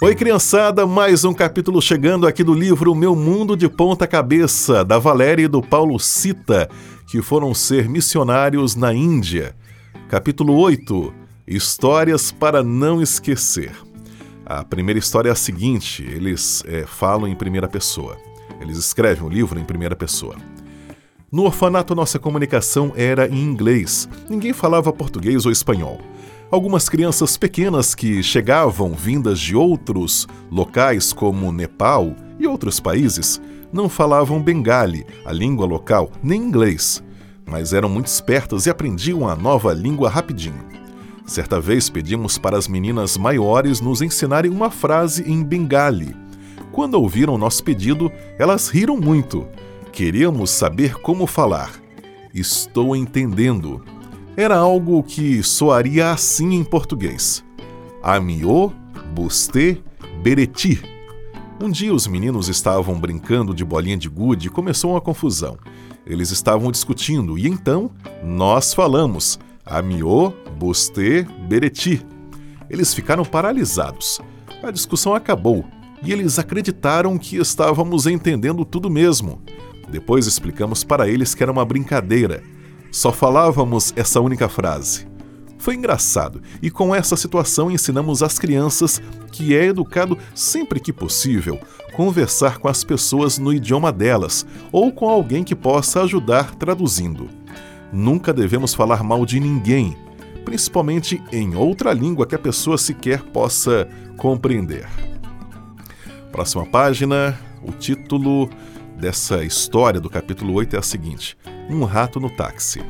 Oi, criançada, mais um capítulo chegando aqui do livro Meu Mundo de Ponta Cabeça, da Valéria e do Paulo Cita, que foram ser missionários na Índia. Capítulo 8 Histórias para não esquecer. A primeira história é a seguinte: eles é, falam em primeira pessoa. Eles escrevem o livro em primeira pessoa. No orfanato, nossa comunicação era em inglês. Ninguém falava português ou espanhol. Algumas crianças pequenas que chegavam vindas de outros locais, como Nepal e outros países, não falavam bengali, a língua local, nem inglês, mas eram muito espertas e aprendiam a nova língua rapidinho. Certa vez pedimos para as meninas maiores nos ensinarem uma frase em bengali. Quando ouviram nosso pedido, elas riram muito. Queríamos saber como falar. Estou entendendo era algo que soaria assim em português: Amiô, Busté, Bereti. Um dia os meninos estavam brincando de bolinha de gude e começou uma confusão. Eles estavam discutindo e então nós falamos: Amiô, Busté, Bereti. Eles ficaram paralisados. A discussão acabou e eles acreditaram que estávamos entendendo tudo mesmo. Depois explicamos para eles que era uma brincadeira só falávamos essa única frase. Foi engraçado, e com essa situação ensinamos às crianças que é educado sempre que possível conversar com as pessoas no idioma delas ou com alguém que possa ajudar traduzindo. Nunca devemos falar mal de ninguém, principalmente em outra língua que a pessoa sequer possa compreender. Próxima página, o título dessa história do capítulo 8 é a seguinte: Um rato no táxi.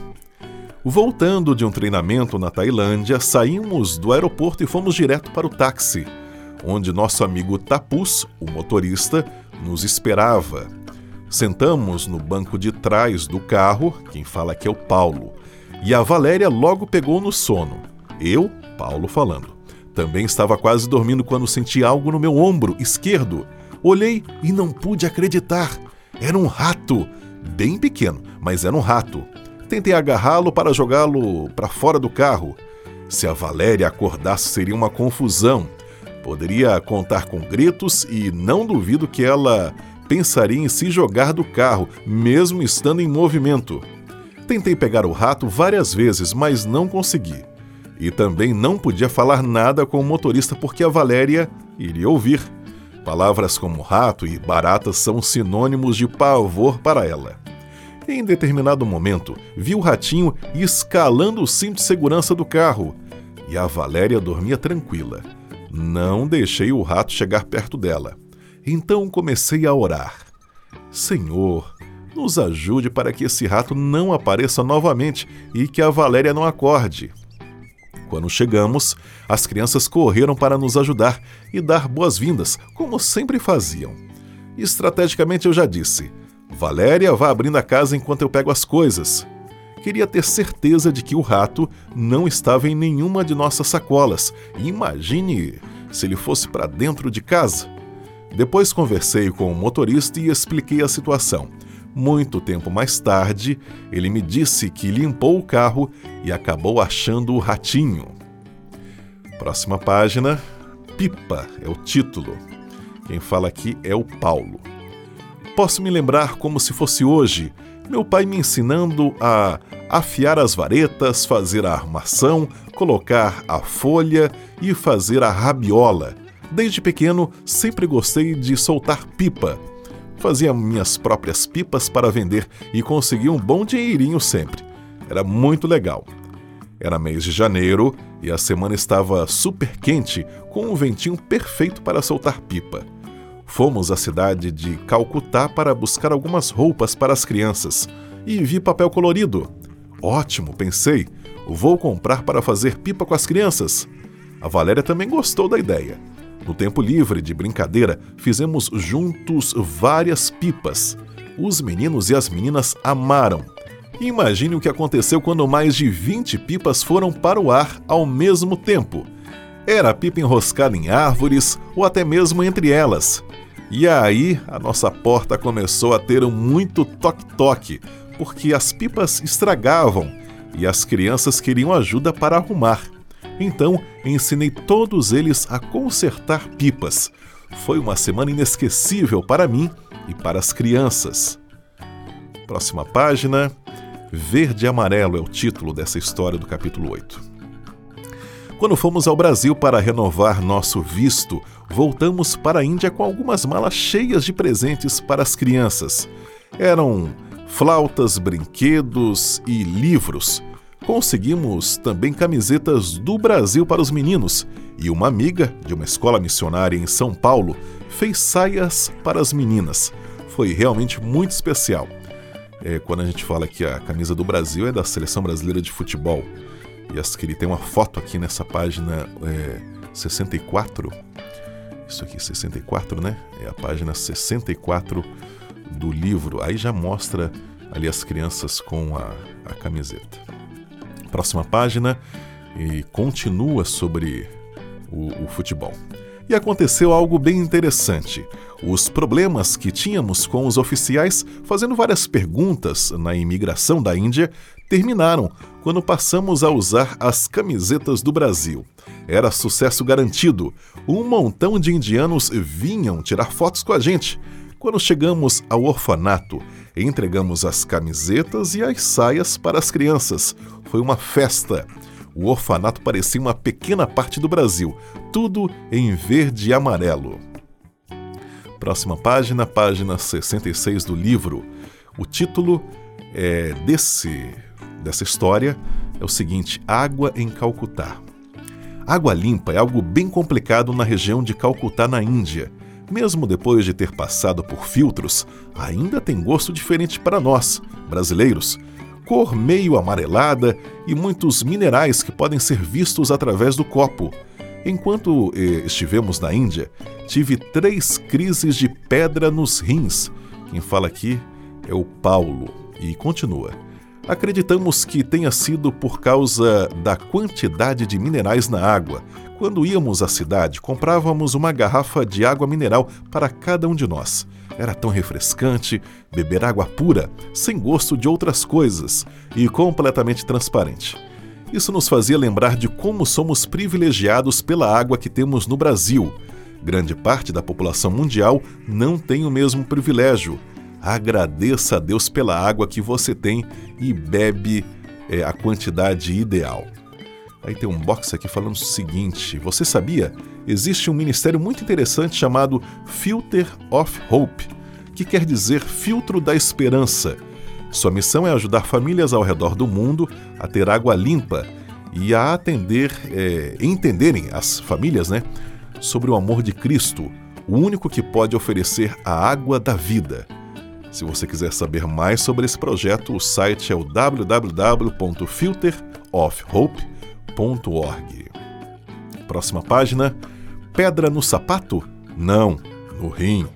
Voltando de um treinamento na Tailândia, saímos do aeroporto e fomos direto para o táxi, onde nosso amigo Tapus, o motorista, nos esperava. Sentamos no banco de trás do carro, quem fala aqui é o Paulo, e a Valéria logo pegou no sono. Eu, Paulo falando. Também estava quase dormindo quando senti algo no meu ombro esquerdo. Olhei e não pude acreditar. Era um rato, bem pequeno, mas era um rato. Tentei agarrá-lo para jogá-lo para fora do carro. Se a Valéria acordasse, seria uma confusão. Poderia contar com gritos e não duvido que ela pensaria em se jogar do carro, mesmo estando em movimento. Tentei pegar o rato várias vezes, mas não consegui. E também não podia falar nada com o motorista porque a Valéria iria ouvir. Palavras como rato e barata são sinônimos de pavor para ela. Em determinado momento, vi o ratinho escalando o cinto de segurança do carro e a Valéria dormia tranquila. Não deixei o rato chegar perto dela. Então comecei a orar. Senhor, nos ajude para que esse rato não apareça novamente e que a Valéria não acorde. Quando chegamos, as crianças correram para nos ajudar e dar boas-vindas, como sempre faziam. Estrategicamente eu já disse: Valéria, vá abrindo a casa enquanto eu pego as coisas. Queria ter certeza de que o rato não estava em nenhuma de nossas sacolas. Imagine se ele fosse para dentro de casa. Depois conversei com o motorista e expliquei a situação. Muito tempo mais tarde, ele me disse que limpou o carro e acabou achando o ratinho. Próxima página. Pipa é o título. Quem fala aqui é o Paulo. Posso me lembrar como se fosse hoje, meu pai me ensinando a afiar as varetas, fazer a armação, colocar a folha e fazer a rabiola. Desde pequeno, sempre gostei de soltar pipa Fazia minhas próprias pipas para vender e conseguia um bom dinheirinho sempre. Era muito legal. Era mês de janeiro e a semana estava super quente, com um ventinho perfeito para soltar pipa. Fomos à cidade de Calcutá para buscar algumas roupas para as crianças e vi papel colorido. Ótimo, pensei. Vou comprar para fazer pipa com as crianças. A Valéria também gostou da ideia. No tempo livre de brincadeira, fizemos juntos várias pipas. Os meninos e as meninas amaram. Imagine o que aconteceu quando mais de 20 pipas foram para o ar ao mesmo tempo. Era pipa enroscada em árvores ou até mesmo entre elas. E aí a nossa porta começou a ter muito toque-toque, porque as pipas estragavam e as crianças queriam ajuda para arrumar. Então ensinei todos eles a consertar pipas. Foi uma semana inesquecível para mim e para as crianças. Próxima página. Verde e Amarelo é o título dessa história do capítulo 8. Quando fomos ao Brasil para renovar nosso visto, voltamos para a Índia com algumas malas cheias de presentes para as crianças. Eram flautas, brinquedos e livros. Conseguimos também camisetas do Brasil para os meninos e uma amiga de uma escola missionária em São Paulo fez saias para as meninas. Foi realmente muito especial. É, quando a gente fala que a camisa do Brasil é da seleção brasileira de futebol. E as que tem uma foto aqui nessa página é, 64. Isso aqui, 64, né? É a página 64 do livro. Aí já mostra ali as crianças com a, a camiseta. Próxima página e continua sobre o, o futebol. E aconteceu algo bem interessante. Os problemas que tínhamos com os oficiais fazendo várias perguntas na imigração da Índia terminaram quando passamos a usar as camisetas do Brasil. Era sucesso garantido. Um montão de indianos vinham tirar fotos com a gente. Quando chegamos ao orfanato, entregamos as camisetas e as saias para as crianças. Foi uma festa. O orfanato parecia uma pequena parte do Brasil, tudo em verde e amarelo. Próxima página, página 66 do livro. O título é desse dessa história é o seguinte: Água em Calcutá. Água limpa é algo bem complicado na região de Calcutá, na Índia. Mesmo depois de ter passado por filtros, ainda tem gosto diferente para nós, brasileiros. Cor meio amarelada e muitos minerais que podem ser vistos através do copo. Enquanto eh, estivemos na Índia, tive três crises de pedra nos rins. Quem fala aqui é o Paulo e continua. Acreditamos que tenha sido por causa da quantidade de minerais na água. Quando íamos à cidade, comprávamos uma garrafa de água mineral para cada um de nós. Era tão refrescante beber água pura, sem gosto de outras coisas e completamente transparente. Isso nos fazia lembrar de como somos privilegiados pela água que temos no Brasil. Grande parte da população mundial não tem o mesmo privilégio Agradeça a Deus pela água que você tem e bebe é, a quantidade ideal. Aí tem um box aqui falando o seguinte: você sabia? Existe um ministério muito interessante chamado Filter of Hope, que quer dizer filtro da esperança. Sua missão é ajudar famílias ao redor do mundo a ter água limpa e a atender, é, entenderem as famílias, né, sobre o amor de Cristo, o único que pode oferecer a água da vida. Se você quiser saber mais sobre esse projeto, o site é o www.filterofhope.org. Próxima página: Pedra no sapato? Não, no rim.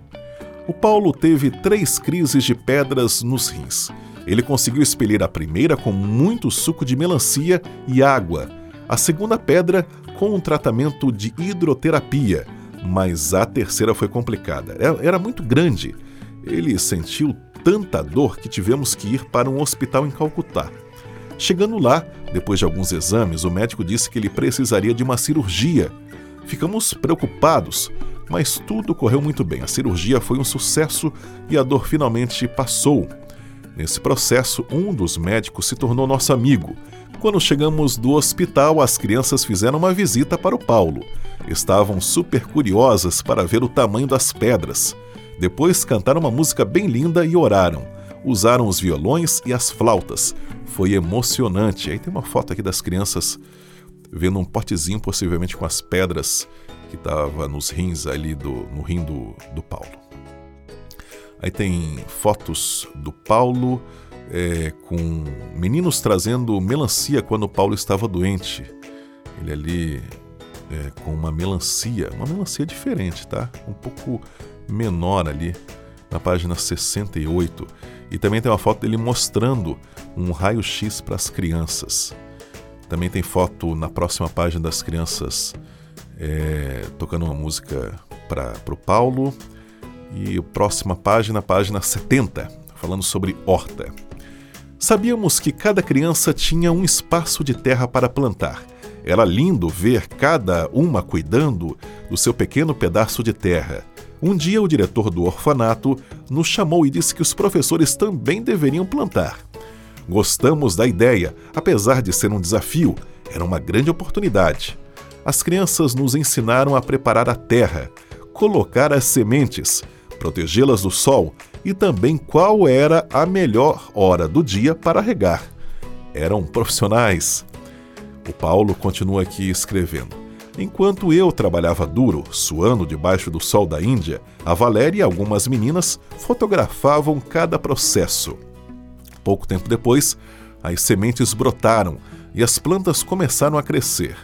O Paulo teve três crises de pedras nos rins. Ele conseguiu expelir a primeira com muito suco de melancia e água, a segunda pedra com um tratamento de hidroterapia, mas a terceira foi complicada. Era muito grande ele sentiu tanta dor que tivemos que ir para um hospital em Calcutá. Chegando lá, depois de alguns exames, o médico disse que ele precisaria de uma cirurgia. Ficamos preocupados, mas tudo correu muito bem. A cirurgia foi um sucesso e a dor finalmente passou. Nesse processo, um dos médicos se tornou nosso amigo. Quando chegamos do hospital, as crianças fizeram uma visita para o Paulo. Estavam super curiosas para ver o tamanho das pedras. Depois cantaram uma música bem linda e oraram. Usaram os violões e as flautas. Foi emocionante. Aí tem uma foto aqui das crianças vendo um potezinho, possivelmente com as pedras que estava nos rins ali do, no rim do, do Paulo. Aí tem fotos do Paulo é, com meninos trazendo melancia quando o Paulo estava doente. Ele ali é, com uma melancia, uma melancia diferente, tá? Um pouco menor ali, na página 68. E também tem uma foto dele mostrando um raio-x para as crianças. Também tem foto na próxima página das crianças é, tocando uma música para o Paulo. E próxima página, página 70, falando sobre horta. Sabíamos que cada criança tinha um espaço de terra para plantar. Era lindo ver cada uma cuidando do seu pequeno pedaço de terra. Um dia, o diretor do orfanato nos chamou e disse que os professores também deveriam plantar. Gostamos da ideia, apesar de ser um desafio, era uma grande oportunidade. As crianças nos ensinaram a preparar a terra, colocar as sementes, protegê-las do sol e também qual era a melhor hora do dia para regar. Eram profissionais. O Paulo continua aqui escrevendo. Enquanto eu trabalhava duro, suando debaixo do sol da Índia, a Valéria e algumas meninas fotografavam cada processo. Pouco tempo depois, as sementes brotaram e as plantas começaram a crescer.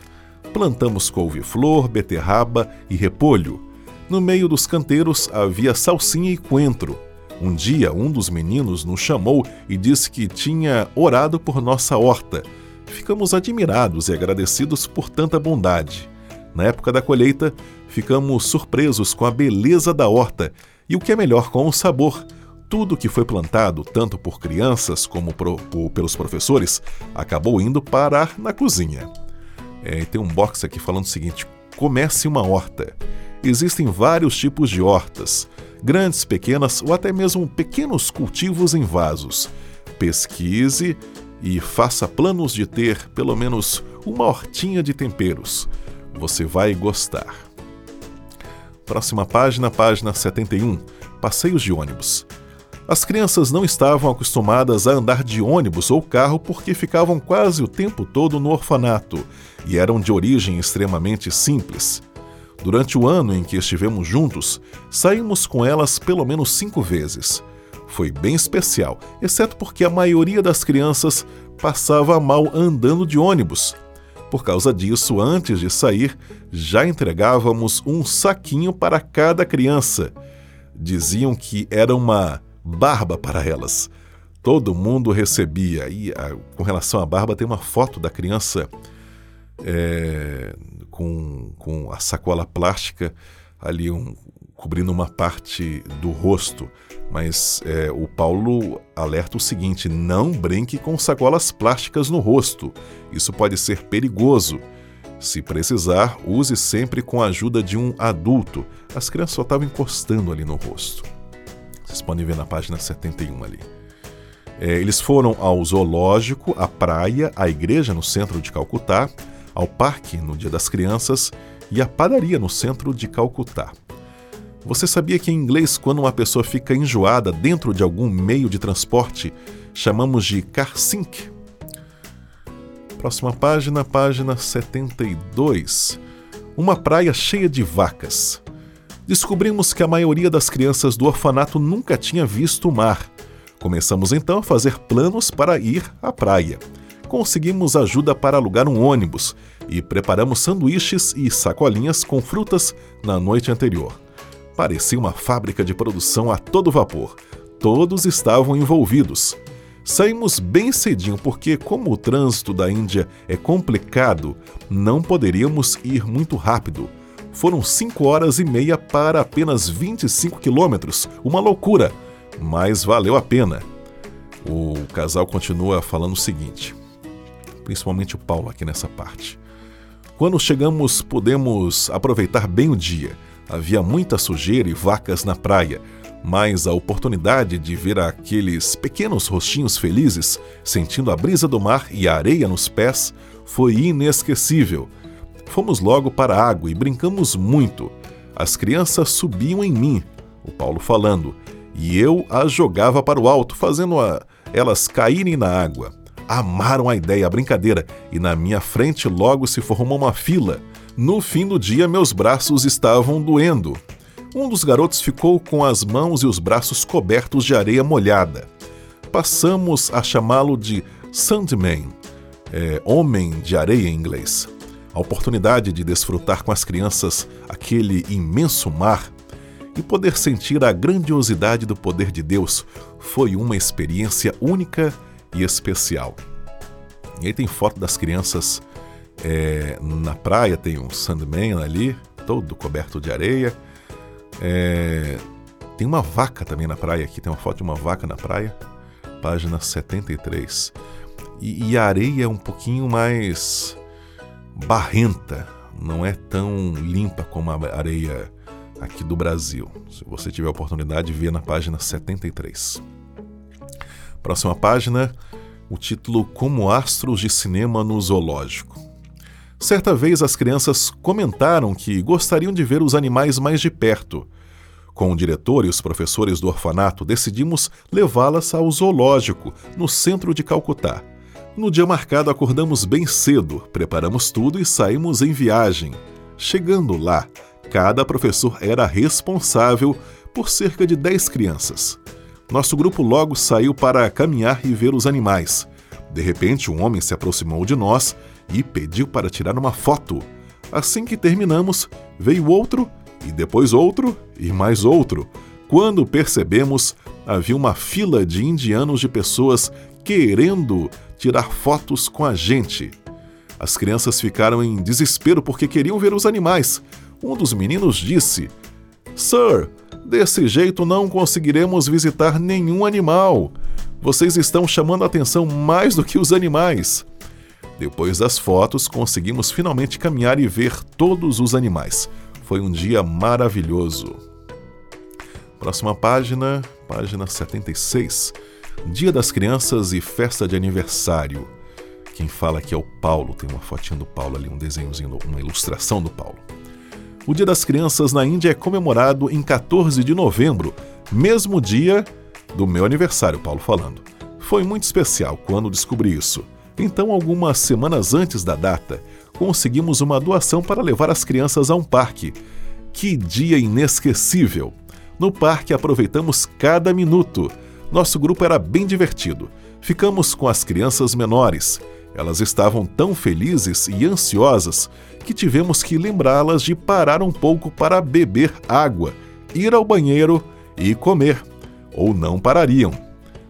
Plantamos couve-flor, beterraba e repolho. No meio dos canteiros havia salsinha e coentro. Um dia, um dos meninos nos chamou e disse que tinha orado por nossa horta. Ficamos admirados e agradecidos por tanta bondade. Na época da colheita, ficamos surpresos com a beleza da horta e o que é melhor, com o sabor. Tudo que foi plantado, tanto por crianças como pro, por, pelos professores, acabou indo parar na cozinha. É, tem um box aqui falando o seguinte: comece uma horta. Existem vários tipos de hortas, grandes, pequenas ou até mesmo pequenos cultivos em vasos. Pesquise e faça planos de ter pelo menos uma hortinha de temperos. Você vai gostar. Próxima página, página 71. Passeios de ônibus. As crianças não estavam acostumadas a andar de ônibus ou carro porque ficavam quase o tempo todo no orfanato e eram de origem extremamente simples. Durante o ano em que estivemos juntos, saímos com elas pelo menos cinco vezes. Foi bem especial, exceto porque a maioria das crianças passava mal andando de ônibus. Por causa disso, antes de sair, já entregávamos um saquinho para cada criança. Diziam que era uma barba para elas. Todo mundo recebia. E a, com relação à barba, tem uma foto da criança é, com, com a sacola plástica ali um, cobrindo uma parte do rosto. Mas é, o Paulo alerta o seguinte: não brinque com sacolas plásticas no rosto. Isso pode ser perigoso. Se precisar, use sempre com a ajuda de um adulto. As crianças só estavam encostando ali no rosto. Vocês podem ver na página 71 ali. É, eles foram ao zoológico, à praia, à igreja no centro de Calcutá, ao parque no Dia das Crianças e à padaria no centro de Calcutá. Você sabia que em inglês, quando uma pessoa fica enjoada dentro de algum meio de transporte, chamamos de car sink? Próxima página, página 72. Uma praia cheia de vacas descobrimos que a maioria das crianças do orfanato nunca tinha visto o mar. Começamos então a fazer planos para ir à praia. Conseguimos ajuda para alugar um ônibus e preparamos sanduíches e sacolinhas com frutas na noite anterior. Parecia uma fábrica de produção a todo vapor. Todos estavam envolvidos. Saímos bem cedinho porque, como o trânsito da Índia é complicado, não poderíamos ir muito rápido foram 5 horas e meia para apenas 25 quilômetros. Uma loucura, mas valeu a pena. O casal continua falando o seguinte, principalmente o Paulo aqui nessa parte. Quando chegamos, pudemos aproveitar bem o dia. Havia muita sujeira e vacas na praia, mas a oportunidade de ver aqueles pequenos rostinhos felizes, sentindo a brisa do mar e a areia nos pés, foi inesquecível. Fomos logo para a água e brincamos muito. As crianças subiam em mim, o Paulo falando, e eu as jogava para o alto, fazendo a, elas caírem na água. Amaram a ideia, a brincadeira, e na minha frente logo se formou uma fila. No fim do dia, meus braços estavam doendo. Um dos garotos ficou com as mãos e os braços cobertos de areia molhada. Passamos a chamá-lo de Sandman, é, homem de areia em inglês a oportunidade de desfrutar com as crianças aquele imenso mar e poder sentir a grandiosidade do poder de Deus foi uma experiência única e especial. E aí tem foto das crianças é, na praia, tem um Sandman ali, todo coberto de areia. É, tem uma vaca também na praia aqui, tem uma foto de uma vaca na praia, página 73. E, e a areia é um pouquinho mais barrenta, não é tão limpa como a areia aqui do Brasil. Se você tiver oportunidade, vê na página 73. Próxima página, o título Como Astros de Cinema no Zoológico. Certa vez as crianças comentaram que gostariam de ver os animais mais de perto. Com o diretor e os professores do orfanato, decidimos levá-las ao zoológico, no centro de Calcutá. No dia marcado, acordamos bem cedo, preparamos tudo e saímos em viagem. Chegando lá, cada professor era responsável por cerca de 10 crianças. Nosso grupo logo saiu para caminhar e ver os animais. De repente, um homem se aproximou de nós e pediu para tirar uma foto. Assim que terminamos, veio outro, e depois outro, e mais outro. Quando percebemos, havia uma fila de indianos de pessoas querendo tirar fotos com a gente. As crianças ficaram em desespero porque queriam ver os animais. Um dos meninos disse: Sir, desse jeito não conseguiremos visitar nenhum animal. Vocês estão chamando a atenção mais do que os animais. Depois das fotos, conseguimos finalmente caminhar e ver todos os animais. Foi um dia maravilhoso. Próxima página, página 76. Dia das Crianças e festa de aniversário. Quem fala aqui é o Paulo, tem uma fotinha do Paulo ali, um desenhozinho, uma ilustração do Paulo. O Dia das Crianças na Índia é comemorado em 14 de novembro, mesmo dia do meu aniversário, Paulo falando. Foi muito especial quando descobri isso. Então, algumas semanas antes da data, conseguimos uma doação para levar as crianças a um parque. Que dia inesquecível! No parque aproveitamos cada minuto. Nosso grupo era bem divertido. Ficamos com as crianças menores. Elas estavam tão felizes e ansiosas que tivemos que lembrá-las de parar um pouco para beber água, ir ao banheiro e comer. Ou não parariam.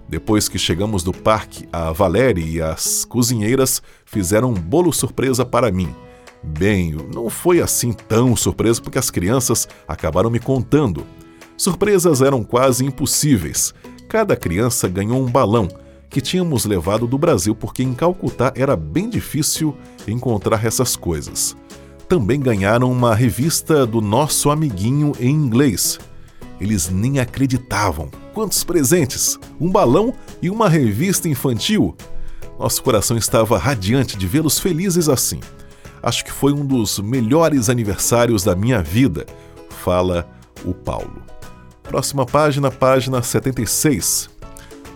Depois que chegamos do parque, a Valéria e as cozinheiras fizeram um bolo surpresa para mim. Bem, não foi assim tão surpresa porque as crianças acabaram me contando. Surpresas eram quase impossíveis. Cada criança ganhou um balão que tínhamos levado do Brasil porque em Calcutá era bem difícil encontrar essas coisas. Também ganharam uma revista do nosso amiguinho em inglês. Eles nem acreditavam. Quantos presentes! Um balão e uma revista infantil! Nosso coração estava radiante de vê-los felizes assim. Acho que foi um dos melhores aniversários da minha vida, fala o Paulo. Próxima página, página 76.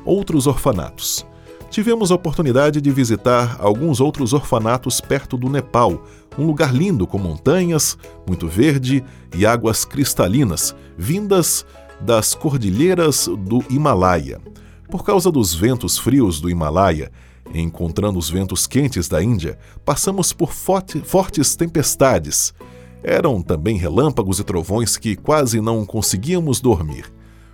Outros orfanatos. Tivemos a oportunidade de visitar alguns outros orfanatos perto do Nepal, um lugar lindo com montanhas, muito verde e águas cristalinas, vindas das cordilheiras do Himalaia. Por causa dos ventos frios do Himalaia, encontrando os ventos quentes da Índia, passamos por forte, fortes tempestades. Eram também relâmpagos e trovões que quase não conseguíamos dormir.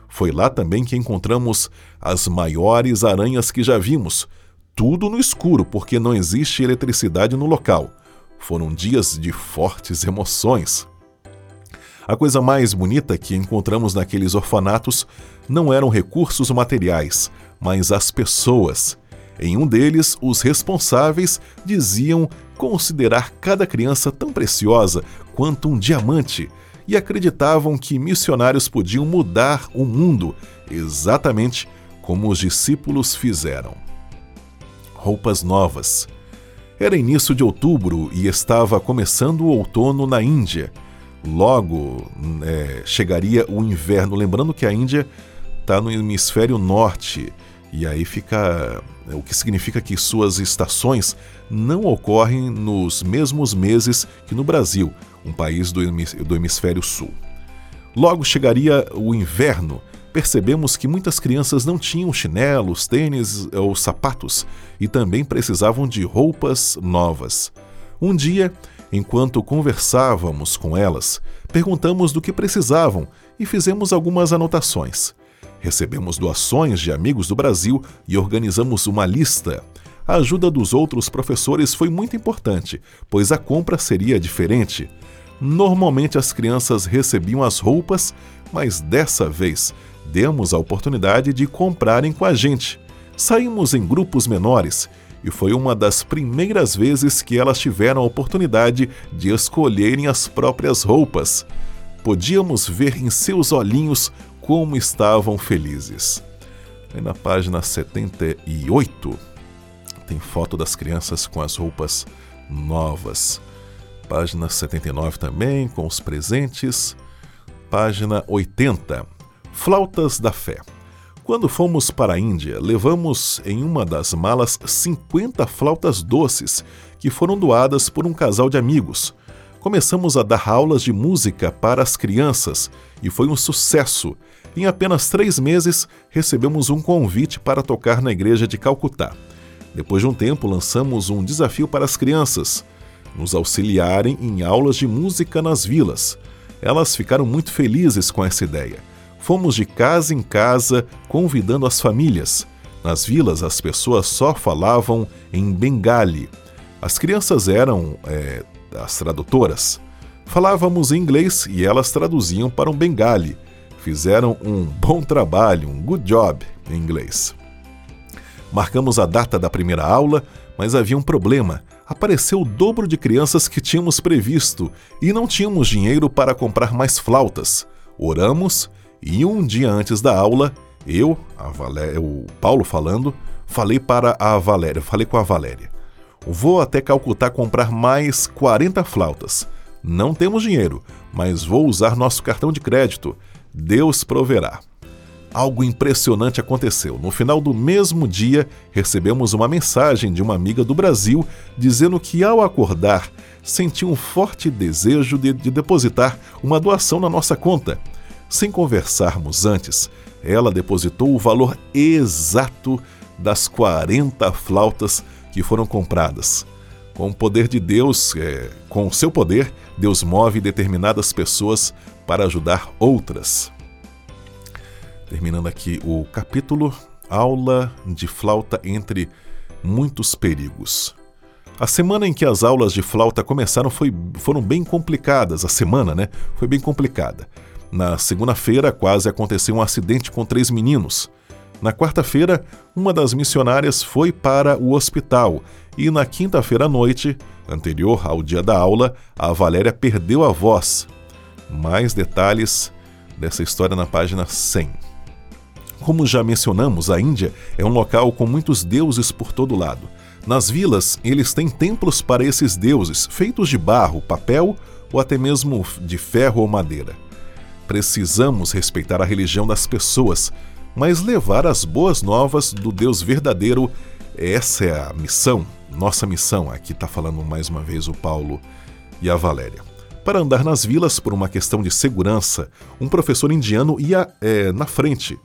Foi lá também que encontramos as maiores aranhas que já vimos, tudo no escuro porque não existe eletricidade no local. Foram dias de fortes emoções. A coisa mais bonita que encontramos naqueles orfanatos não eram recursos materiais, mas as pessoas. Em um deles, os responsáveis diziam considerar cada criança tão preciosa quanto um diamante e acreditavam que missionários podiam mudar o mundo, exatamente como os discípulos fizeram. Roupas novas. Era início de outubro e estava começando o outono na Índia. Logo é, chegaria o inverno, lembrando que a Índia está no hemisfério norte e aí fica o que significa que suas estações não ocorrem nos mesmos meses que no Brasil, um país do hemisfério sul. Logo chegaria o inverno percebemos que muitas crianças não tinham chinelos, tênis ou sapatos e também precisavam de roupas novas. Um dia, enquanto conversávamos com elas, perguntamos do que precisavam e fizemos algumas anotações. Recebemos doações de amigos do Brasil e organizamos uma lista. A ajuda dos outros professores foi muito importante, pois a compra seria diferente. Normalmente as crianças recebiam as roupas, mas dessa vez demos a oportunidade de comprarem com a gente. Saímos em grupos menores e foi uma das primeiras vezes que elas tiveram a oportunidade de escolherem as próprias roupas. Podíamos ver em seus olhinhos como estavam felizes. Aí na página 78 tem foto das crianças com as roupas novas. Página 79 também com os presentes. Página 80. Flautas da fé. Quando fomos para a Índia, levamos em uma das malas 50 flautas doces que foram doadas por um casal de amigos. Começamos a dar aulas de música para as crianças e foi um sucesso. Em apenas três meses, recebemos um convite para tocar na igreja de Calcutá. Depois de um tempo, lançamos um desafio para as crianças: nos auxiliarem em aulas de música nas vilas. Elas ficaram muito felizes com essa ideia fomos de casa em casa convidando as famílias. Nas vilas, as pessoas só falavam em bengali. As crianças eram é, as tradutoras. Falávamos em inglês e elas traduziam para um bengali. Fizeram um bom trabalho, um good job em inglês. Marcamos a data da primeira aula, mas havia um problema. Apareceu o dobro de crianças que tínhamos previsto e não tínhamos dinheiro para comprar mais flautas. Oramos e um dia antes da aula, eu, a o Paulo falando, falei para a Valéria, falei com a Valéria. Vou até Calcutá comprar mais 40 flautas. Não temos dinheiro, mas vou usar nosso cartão de crédito. Deus proverá. Algo impressionante aconteceu. No final do mesmo dia, recebemos uma mensagem de uma amiga do Brasil dizendo que, ao acordar, sentiu um forte desejo de, de depositar uma doação na nossa conta. Sem conversarmos antes, ela depositou o valor exato das 40 flautas que foram compradas. Com o poder de Deus, é, com o seu poder, Deus move determinadas pessoas para ajudar outras. Terminando aqui o capítulo, aula de flauta entre muitos perigos. A semana em que as aulas de flauta começaram foi, foram bem complicadas. A semana, né? Foi bem complicada. Na segunda-feira, quase aconteceu um acidente com três meninos. Na quarta-feira, uma das missionárias foi para o hospital e na quinta-feira à noite, anterior ao dia da aula, a Valéria perdeu a voz. Mais detalhes dessa história na página 100. Como já mencionamos, a Índia é um local com muitos deuses por todo lado. Nas vilas, eles têm templos para esses deuses, feitos de barro, papel ou até mesmo de ferro ou madeira. Precisamos respeitar a religião das pessoas, mas levar as boas novas do Deus verdadeiro, essa é a missão, nossa missão. Aqui está falando mais uma vez o Paulo e a Valéria. Para andar nas vilas por uma questão de segurança, um professor indiano ia é, na frente,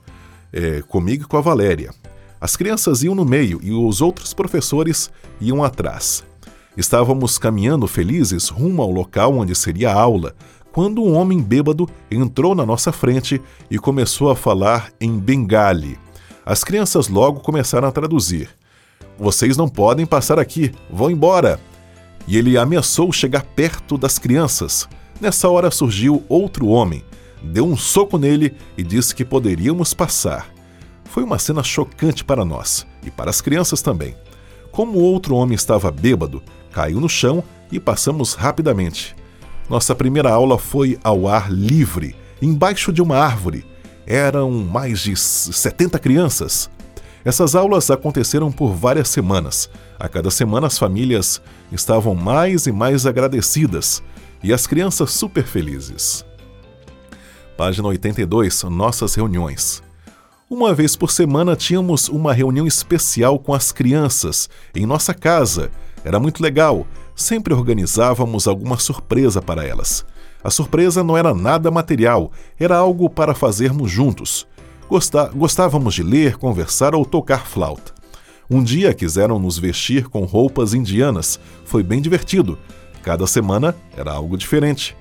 é, comigo e com a Valéria. As crianças iam no meio e os outros professores iam atrás. Estávamos caminhando felizes rumo ao local onde seria a aula, quando um homem bêbado entrou na nossa frente e começou a falar em bengali. As crianças logo começaram a traduzir. Vocês não podem passar aqui, vão embora! E ele ameaçou chegar perto das crianças. Nessa hora surgiu outro homem, deu um soco nele e disse que poderíamos passar. Foi uma cena chocante para nós e para as crianças também. Como o outro homem estava bêbado, caiu no chão e passamos rapidamente. Nossa primeira aula foi ao ar livre, embaixo de uma árvore. Eram mais de 70 crianças. Essas aulas aconteceram por várias semanas. A cada semana as famílias estavam mais e mais agradecidas e as crianças super felizes. Página 82 Nossas reuniões. Uma vez por semana tínhamos uma reunião especial com as crianças em nossa casa. Era muito legal sempre organizávamos alguma surpresa para elas. A surpresa não era nada material, era algo para fazermos juntos. Gostávamos de ler, conversar ou tocar flauta. Um dia quiseram nos vestir com roupas indianas. Foi bem divertido. Cada semana era algo diferente.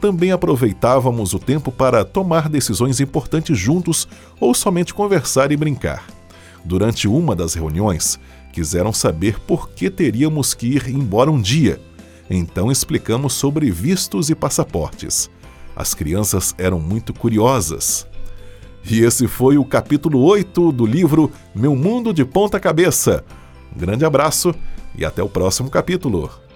Também aproveitávamos o tempo para tomar decisões importantes juntos ou somente conversar e brincar. Durante uma das reuniões, quiseram saber por que teríamos que ir embora um dia. Então explicamos sobre vistos e passaportes. As crianças eram muito curiosas. E esse foi o capítulo 8 do livro Meu Mundo de Ponta Cabeça. grande abraço e até o próximo capítulo.